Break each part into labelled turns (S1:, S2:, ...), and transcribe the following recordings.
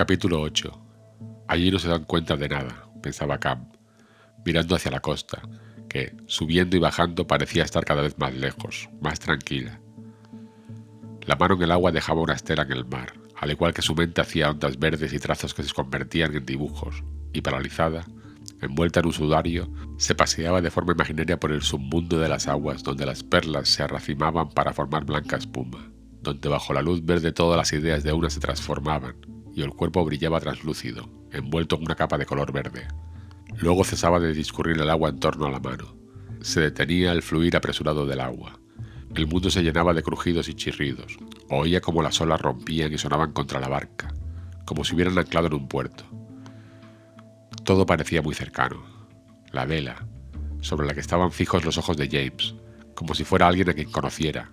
S1: Capítulo 8. Allí no se dan cuenta de nada, pensaba Cam, mirando hacia la costa, que, subiendo y bajando, parecía estar cada vez más lejos, más tranquila. La mano en el agua dejaba una estela en el mar, al igual que su mente hacía ondas verdes y trazos que se convertían en dibujos, y paralizada, envuelta en un sudario, se paseaba de forma imaginaria por el submundo de las aguas donde las perlas se arracimaban para formar blanca espuma, donde bajo la luz verde todas las ideas de una se transformaban, el cuerpo brillaba translúcido, envuelto en una capa de color verde. Luego cesaba de discurrir el agua en torno a la mano. Se detenía el fluir apresurado del agua. El mundo se llenaba de crujidos y chirridos. Oía como las olas rompían y sonaban contra la barca, como si hubieran anclado en un puerto. Todo parecía muy cercano. La vela, sobre la que estaban fijos los ojos de James, como si fuera alguien a quien conociera.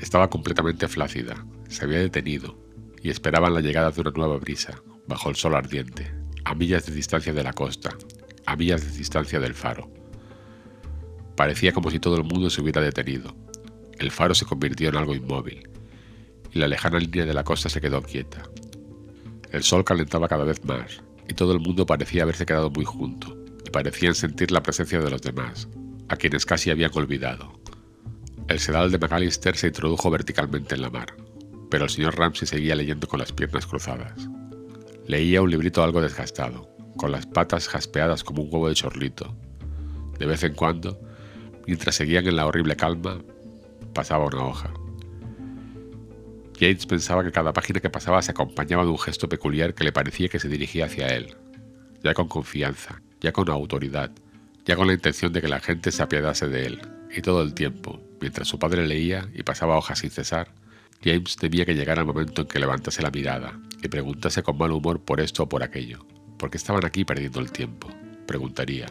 S1: Estaba completamente flácida, se había detenido, y esperaban la llegada de una nueva brisa, bajo el sol ardiente, a millas de distancia de la costa, a millas de distancia del faro. Parecía como si todo el mundo se hubiera detenido. El faro se convirtió en algo inmóvil, y la lejana línea de la costa se quedó quieta. El sol calentaba cada vez más, y todo el mundo parecía haberse quedado muy junto, y parecían sentir la presencia de los demás, a quienes casi habían olvidado. El sedal de McAllister se introdujo verticalmente en la mar, pero el señor Ramsey seguía leyendo con las piernas cruzadas. Leía un librito algo desgastado, con las patas jaspeadas como un huevo de chorlito. De vez en cuando, mientras seguían en la horrible calma, pasaba una hoja. Yates pensaba que cada página que pasaba se acompañaba de un gesto peculiar que le parecía que se dirigía hacia él, ya con confianza, ya con autoridad, ya con la intención de que la gente se apiadase de él, y todo el tiempo, mientras su padre leía y pasaba hojas sin cesar, James temía que llegara el momento en que levantase la mirada y preguntase con mal humor por esto o por aquello. ¿Por qué estaban aquí perdiendo el tiempo? Preguntaría.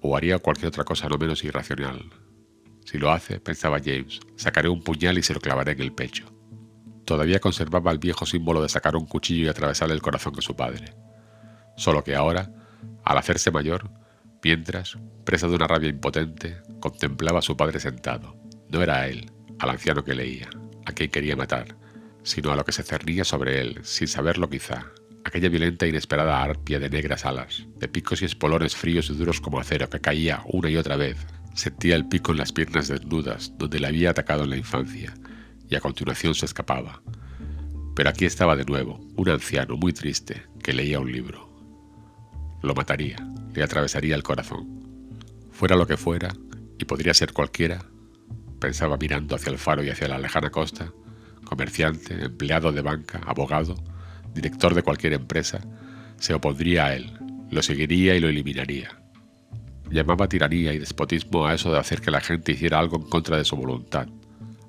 S1: O haría cualquier otra cosa no menos irracional. Si lo hace, pensaba James, sacaré un puñal y se lo clavaré en el pecho todavía conservaba el viejo símbolo de sacar un cuchillo y atravesar el corazón de su padre. Solo que ahora, al hacerse mayor, mientras, presa de una rabia impotente, contemplaba a su padre sentado. No era él, al anciano que leía, a quien quería matar, sino a lo que se cernía sobre él, sin saberlo quizá, aquella violenta e inesperada arpia de negras alas, de picos y espolones fríos y duros como acero que caía una y otra vez. Sentía el pico en las piernas desnudas, donde le había atacado en la infancia, y a continuación se escapaba. Pero aquí estaba de nuevo, un anciano muy triste que leía un libro. Lo mataría, le atravesaría el corazón. Fuera lo que fuera, y podría ser cualquiera, pensaba mirando hacia el faro y hacia la lejana costa, comerciante, empleado de banca, abogado, director de cualquier empresa, se opondría a él, lo seguiría y lo eliminaría. Llamaba tiranía y despotismo a eso de hacer que la gente hiciera algo en contra de su voluntad,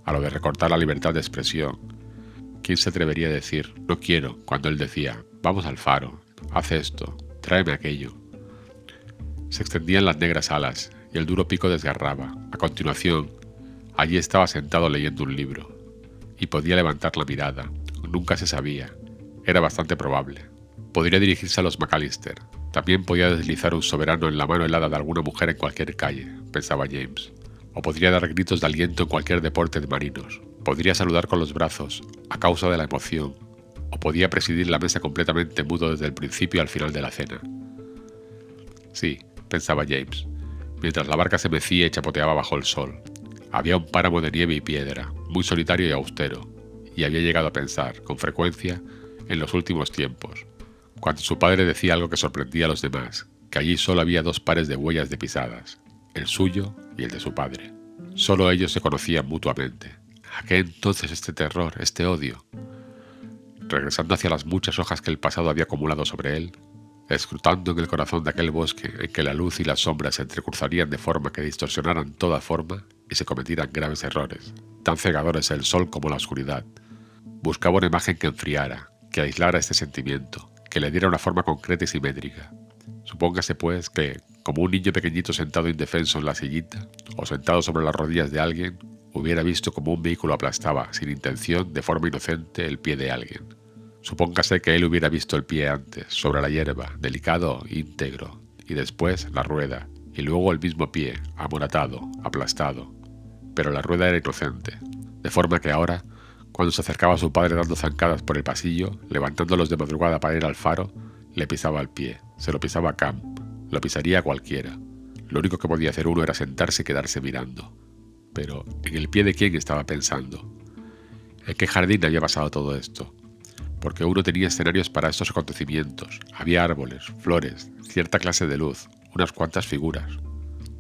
S1: a lo de recortar la libertad de expresión. ¿Quién se atrevería a decir no quiero cuando él decía vamos al faro, haz esto, tráeme aquello? Se extendían las negras alas y el duro pico desgarraba. A continuación, allí estaba sentado leyendo un libro. Y podía levantar la mirada. Nunca se sabía. Era bastante probable. Podría dirigirse a los McAllister. También podía deslizar un soberano en la mano helada de alguna mujer en cualquier calle, pensaba James o podría dar gritos de aliento en cualquier deporte de marinos. Podría saludar con los brazos, a causa de la emoción, o podía presidir la mesa completamente mudo desde el principio al final de la cena. Sí, pensaba James, mientras la barca se mecía y chapoteaba bajo el sol. Había un páramo de nieve y piedra, muy solitario y austero, y había llegado a pensar, con frecuencia, en los últimos tiempos, cuando su padre decía algo que sorprendía a los demás, que allí solo había dos pares de huellas de pisadas, el suyo y el de su padre. Solo ellos se conocían mutuamente. ¿A qué entonces este terror, este odio? Regresando hacia las muchas hojas que el pasado había acumulado sobre él, escrutando en el corazón de aquel bosque en que la luz y las sombras se entrecruzarían de forma que distorsionaran toda forma y se cometieran graves errores, tan cegadores el sol como la oscuridad. Buscaba una imagen que enfriara, que aislara este sentimiento, que le diera una forma concreta y simétrica. Supóngase, pues, que, como un niño pequeñito sentado indefenso en la sillita o sentado sobre las rodillas de alguien, hubiera visto como un vehículo aplastaba, sin intención, de forma inocente, el pie de alguien. Supóngase que él hubiera visto el pie antes, sobre la hierba, delicado, íntegro, y después la rueda, y luego el mismo pie, amoratado, aplastado. Pero la rueda era inocente, de forma que ahora, Cuando se acercaba a su padre dando zancadas por el pasillo, levantándolos de madrugada para ir al faro, le pisaba el pie, se lo pisaba a Cam, lo pisaría a cualquiera. Lo único que podía hacer uno era sentarse y quedarse mirando. Pero, ¿en el pie de quién estaba pensando? ¿En qué jardín había pasado todo esto? Porque uno tenía escenarios para estos acontecimientos. Había árboles, flores, cierta clase de luz, unas cuantas figuras.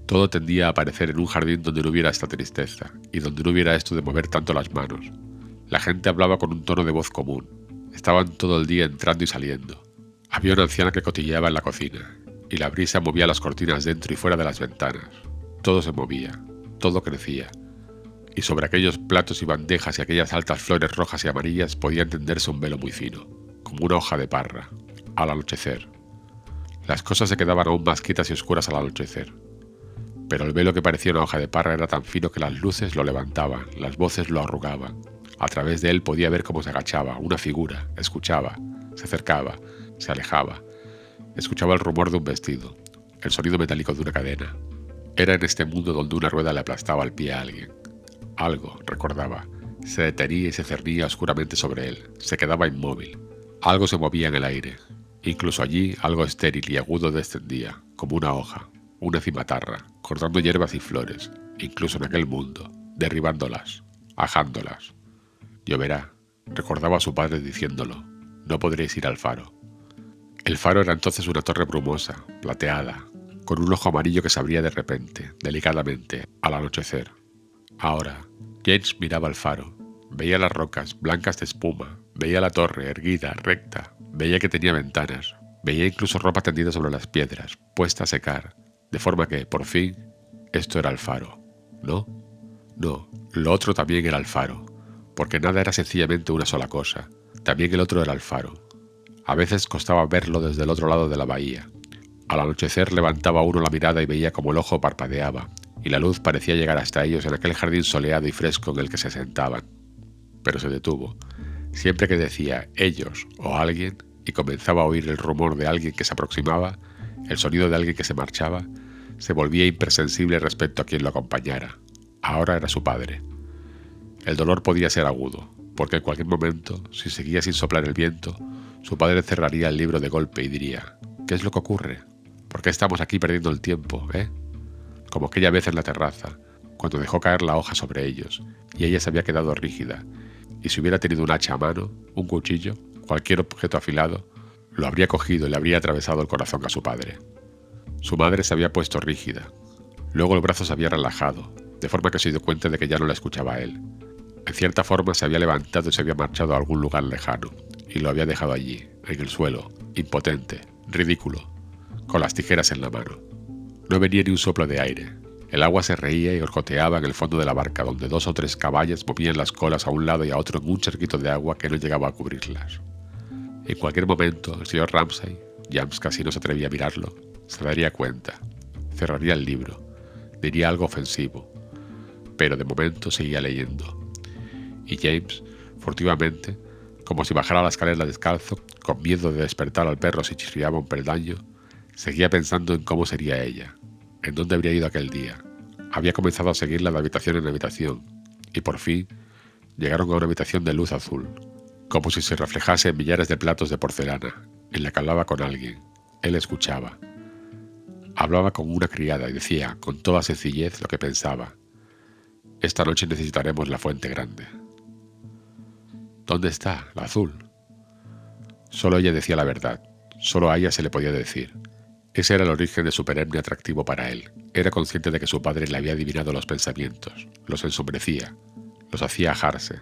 S1: Todo tendía a aparecer en un jardín donde no hubiera esta tristeza y donde no hubiera esto de mover tanto las manos. La gente hablaba con un tono de voz común. Estaban todo el día entrando y saliendo. Había una anciana que cotilleaba en la cocina, y la brisa movía las cortinas dentro y fuera de las ventanas. Todo se movía, todo crecía, y sobre aquellos platos y bandejas y aquellas altas flores rojas y amarillas podía entenderse un velo muy fino, como una hoja de parra, al anochecer. Las cosas se quedaban aún más quietas y oscuras al anochecer. Pero el velo que parecía una hoja de parra era tan fino que las luces lo levantaban, las voces lo arrugaban. A través de él podía ver cómo se agachaba, una figura, escuchaba, se acercaba, se alejaba, Escuchaba el rumor de un vestido, el sonido metálico de una cadena. Era en este mundo donde una rueda le aplastaba al pie a alguien. Algo, recordaba, se detenía y se cernía oscuramente sobre él, se quedaba inmóvil. Algo se movía en el aire. Incluso allí algo estéril y agudo descendía, como una hoja, una cimatarra, cortando hierbas y flores, incluso en aquel mundo, derribándolas, ajándolas. Lloverá, recordaba a su padre diciéndolo, no podréis ir al faro. El faro era entonces una torre brumosa, plateada, con un ojo amarillo que se abría de repente, delicadamente, al anochecer. Ahora, James miraba el faro, veía las rocas blancas de espuma, veía la torre erguida, recta, veía que tenía ventanas, veía incluso ropa tendida sobre las piedras, puesta a secar, de forma que, por fin, esto era el faro, ¿no? No, lo otro también era el faro, porque nada era sencillamente una sola cosa, también el otro era el faro, a veces costaba verlo desde el otro lado de la bahía. Al anochecer levantaba uno la mirada y veía como el ojo parpadeaba, y la luz parecía llegar hasta ellos en aquel jardín soleado y fresco en el que se sentaban. Pero se detuvo. Siempre que decía ellos o alguien, y comenzaba a oír el rumor de alguien que se aproximaba, el sonido de alguien que se marchaba, se volvía impresensible respecto a quien lo acompañara. Ahora era su padre. El dolor podía ser agudo, porque en cualquier momento, si seguía sin soplar el viento, su padre cerraría el libro de golpe y diría, ¿qué es lo que ocurre? ¿Por qué estamos aquí perdiendo el tiempo, eh? Como aquella vez en la terraza, cuando dejó caer la hoja sobre ellos, y ella se había quedado rígida, y si hubiera tenido un hacha a mano, un cuchillo, cualquier objeto afilado, lo habría cogido y le habría atravesado el corazón a su padre. Su madre se había puesto rígida. Luego el brazo se había relajado, de forma que se dio cuenta de que ya no la escuchaba él. En cierta forma se había levantado y se había marchado a algún lugar lejano, y lo había dejado allí, en el suelo, impotente, ridículo, con las tijeras en la mano. No venía ni un soplo de aire. El agua se reía y orcoteaba en el fondo de la barca, donde dos o tres caballos movían las colas a un lado y a otro en un charquito de agua que no llegaba a cubrirlas. En cualquier momento, el señor Ramsay, James casi no se atrevía a mirarlo, se daría cuenta, cerraría el libro, diría algo ofensivo, pero de momento seguía leyendo. Y James, furtivamente, como si bajara la escalera descalzo, con miedo de despertar al perro si chirriaba un peldaño, seguía pensando en cómo sería ella, en dónde habría ido aquel día. Había comenzado a seguirla de habitación en habitación, y por fin llegaron a una habitación de luz azul, como si se reflejase en millares de platos de porcelana, en la que hablaba con alguien. Él escuchaba. Hablaba con una criada y decía, con toda sencillez, lo que pensaba. Esta noche necesitaremos la fuente grande. ¿Dónde está la azul? Solo ella decía la verdad, solo a ella se le podía decir. Ese era el origen de su perenne atractivo para él. Era consciente de que su padre le había adivinado los pensamientos, los ensombrecía, los hacía ajarse,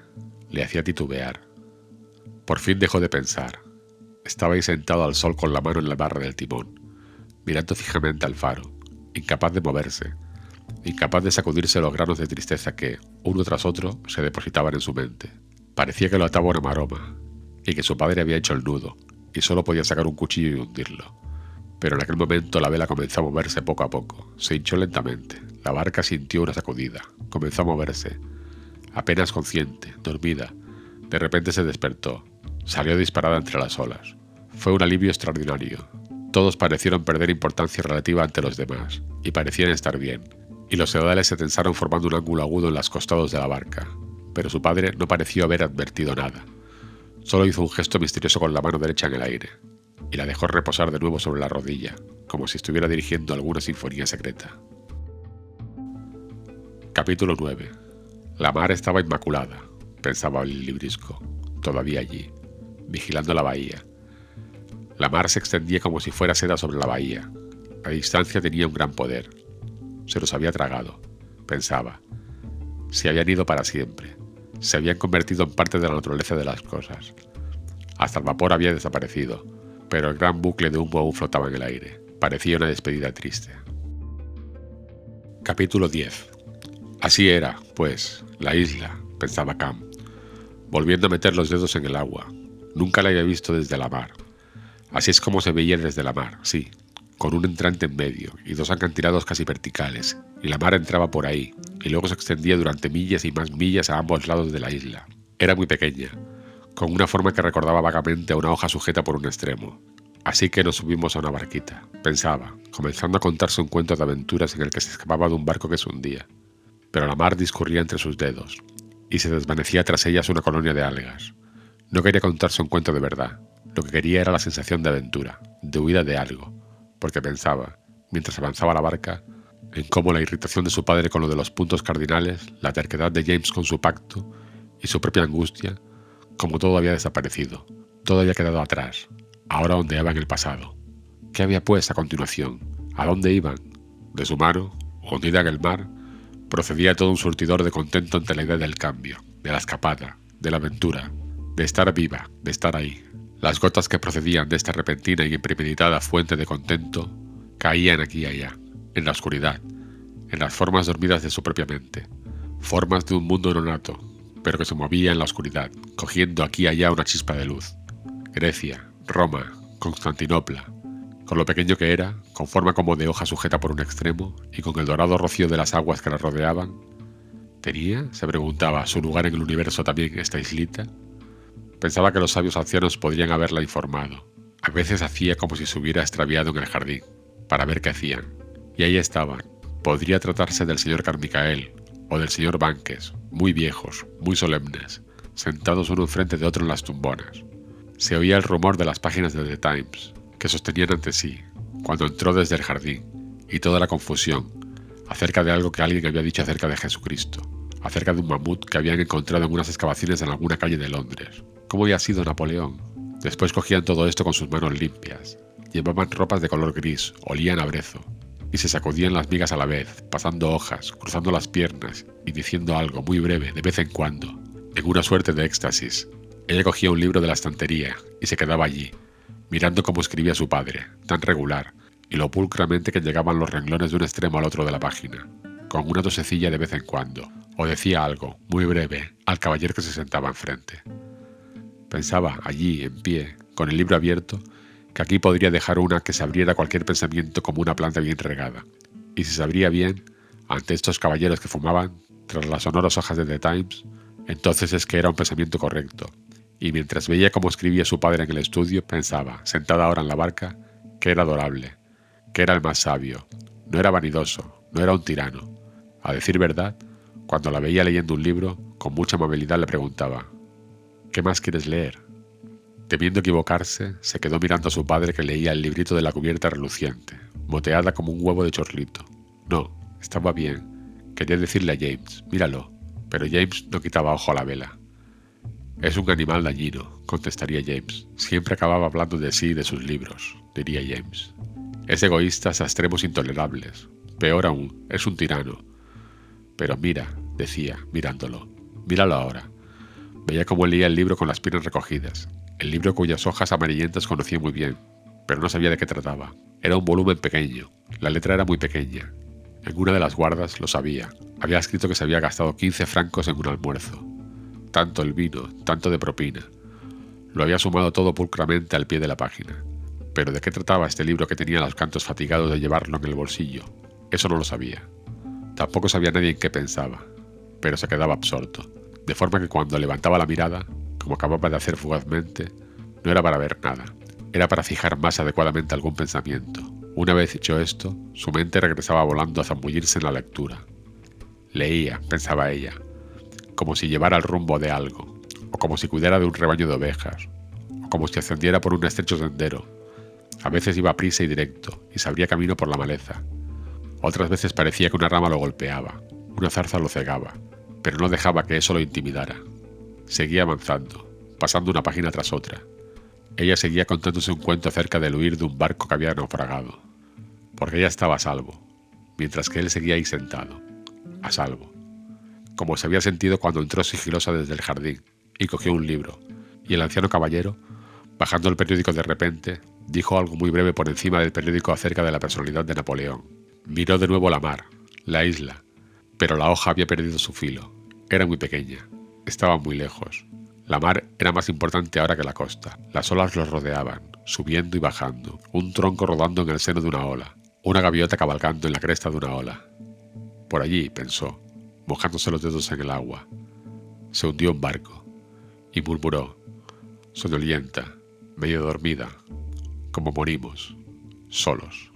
S1: le hacía titubear. Por fin dejó de pensar. Estaba ahí sentado al sol con la mano en la barra del timón, mirando fijamente al faro, incapaz de moverse, incapaz de sacudirse los granos de tristeza que, uno tras otro, se depositaban en su mente. Parecía que lo ataba una maroma, y que su padre había hecho el nudo, y solo podía sacar un cuchillo y hundirlo. Pero en aquel momento la vela comenzó a moverse poco a poco, se hinchó lentamente, la barca sintió una sacudida, comenzó a moverse. Apenas consciente, dormida, de repente se despertó, salió disparada entre las olas. Fue un alivio extraordinario. Todos parecieron perder importancia relativa ante los demás, y parecían estar bien, y los sedales se tensaron formando un ángulo agudo en los costados de la barca, pero su padre no pareció haber advertido nada. Solo hizo un gesto misterioso con la mano derecha en el aire, y la dejó reposar de nuevo sobre la rodilla, como si estuviera dirigiendo alguna sinfonía secreta. Capítulo 9. La mar estaba inmaculada, pensaba el librisco, todavía allí, vigilando la bahía. La mar se extendía como si fuera seda sobre la bahía. A distancia tenía un gran poder. Se los había tragado, pensaba. Se habían ido para siempre. Se habían convertido en parte de la naturaleza de las cosas. Hasta el vapor había desaparecido, pero el gran bucle de humo aún flotaba en el aire. Parecía una despedida triste. Capítulo 10. Así era, pues, la isla, pensaba Cam, volviendo a meter los dedos en el agua. Nunca la había visto desde la mar. Así es como se veía desde la mar, sí, con un entrante en medio y dos acantilados casi verticales, y la mar entraba por ahí, y luego se extendía durante millas y más millas a ambos lados de la isla. Era muy pequeña, con una forma que recordaba vagamente a una hoja sujeta por un extremo. Así que nos subimos a una barquita, pensaba, comenzando a contarse un cuento de aventuras en el que se escapaba de un barco que se hundía. Pero la mar discurría entre sus dedos, y se desvanecía tras ellas una colonia de algas. No quería contarse un cuento de verdad, lo que quería era la sensación de aventura, de huida de algo, porque pensaba, mientras avanzaba la barca, en cómo la irritación de su padre con lo de los puntos cardinales, la terquedad de James con su pacto y su propia angustia como todo había desaparecido, todo había quedado atrás, ahora ondeaba en el pasado. ¿Qué había pues a continuación? ¿A dónde iban? De su mano, hundida en el mar, procedía todo un surtidor de contento ante la idea del cambio, de la escapada, de la aventura, de estar viva, de estar ahí. Las gotas que procedían de esta repentina y impremeditada fuente de contento caían aquí y allá, en la oscuridad, en las formas dormidas de su propia mente, formas de un mundo nonato, pero que se movía en la oscuridad, cogiendo aquí y allá una chispa de luz. Grecia, Roma, Constantinopla, con lo pequeño que era, con forma como de hoja sujeta por un extremo y con el dorado rocío de las aguas que la rodeaban, ¿tenía, se preguntaba, su lugar en el universo también esta islita? Pensaba que los sabios ancianos podrían haberla informado. A veces hacía como si se hubiera extraviado en el jardín, para ver qué hacían. Y ahí estaban. Podría tratarse del señor Carmicael, o del señor Banques, muy viejos, muy solemnes, sentados uno enfrente de otro en las tumbonas. Se oía el rumor de las páginas de The Times, que sostenían ante sí, cuando entró desde el jardín, y toda la confusión, acerca de algo que alguien había dicho acerca de Jesucristo, acerca de un mamut que habían encontrado en unas excavaciones en alguna calle de Londres. ¿Cómo había sido Napoleón? Después cogían todo esto con sus manos limpias. Llevaban ropas de color gris, olían a brezo, y se sacudían las migas a la vez, pasando hojas, cruzando las piernas y diciendo algo muy breve de vez en cuando, en una suerte de éxtasis. Ella cogía un libro de la estantería y se quedaba allí, mirando cómo escribía su padre, tan regular, y lo pulcramente que llegaban los renglones de un extremo al otro de la página, con una tosecilla de vez en cuando, o decía algo, muy breve, al caballero que se sentaba enfrente. Pensaba, allí, en pie, con el libro abierto, que aquí podría dejar una que se abriera cualquier pensamiento como una planta bien regada. Y si se abría bien, ante estos caballeros que fumaban, tras las sonoras hojas de The Times, entonces es que era un pensamiento correcto. Y mientras veía cómo escribía su padre en el estudio, pensaba, sentada ahora en la barca, que era adorable, que era el más sabio, no era vanidoso, no era un tirano. A decir verdad, cuando la veía leyendo un libro, con mucha amabilidad le preguntaba, ¿qué más quieres leer? Temiendo equivocarse, se quedó mirando a su padre que leía el librito de la cubierta reluciente, moteada como un huevo de chorlito. No, estaba bien. Quería decirle a James, míralo, pero James no quitaba ojo a la vela. Es un animal dañino, contestaría James. Siempre acababa hablando de sí y de sus libros, diría James. Es egoísta hasta extremos intolerables. Peor aún, es un tirano. Pero mira, decía, mirándolo, míralo ahora. Veía cómo leía el libro con las piernas recogidas, el libro cuyas hojas amarillentas conocía muy bien, pero no sabía de qué trataba. Era un volumen pequeño, la letra era muy pequeña. En una de las guardas lo sabía. Había escrito que se había gastado 15 francos en un almuerzo. Tanto el vino, tanto de propina. Lo había sumado todo pulcramente al pie de la página. Pero ¿de qué trataba este libro que tenía los cantos fatigados de llevarlo en el bolsillo? Eso no lo sabía. Tampoco sabía nadie en qué pensaba, pero se quedaba absorto, de forma que cuando levantaba la mirada como acababa de hacer fugazmente, no era para ver nada, era para fijar más adecuadamente algún pensamiento. Una vez hecho esto, su mente regresaba volando a zambullirse en la lectura. Leía, pensaba ella. como si llevara el rumbo de algo, o como si cuidara de un rebaño de ovejas, o como si ascendiera por un estrecho sendero. A veces iba a prisa y directo, y se abría camino por la maleza. Otras veces parecía que una rama lo golpeaba, una zarza lo cegaba, pero no dejaba que eso lo intimidara. Seguía avanzando, pasando una página tras otra. Ella seguía contándose un cuento acerca del huir de un barco que había naufragado, porque ella estaba a salvo, mientras que él seguía ahí sentado, a salvo, como se había sentido cuando entró sigilosa desde el jardín y cogió un libro, y el anciano caballero, bajando el periódico de repente, dijo algo muy breve por encima del periódico acerca de la personalidad de Napoleón. Miró de nuevo la mar, la isla, pero la hoja había perdido su filo. Era muy pequeña, estaba muy lejos. La mar era más importante ahora que la costa. Las olas los rodeaban, subiendo y bajando, un tronco rodando en el seno de una ola, una gaviota cabalgando en la cresta de una ola. Por allí, pensó, mojándose los dedos en el agua. Se hundió un barco y murmuró, sonolienta, medio dormida, como morimos, solos.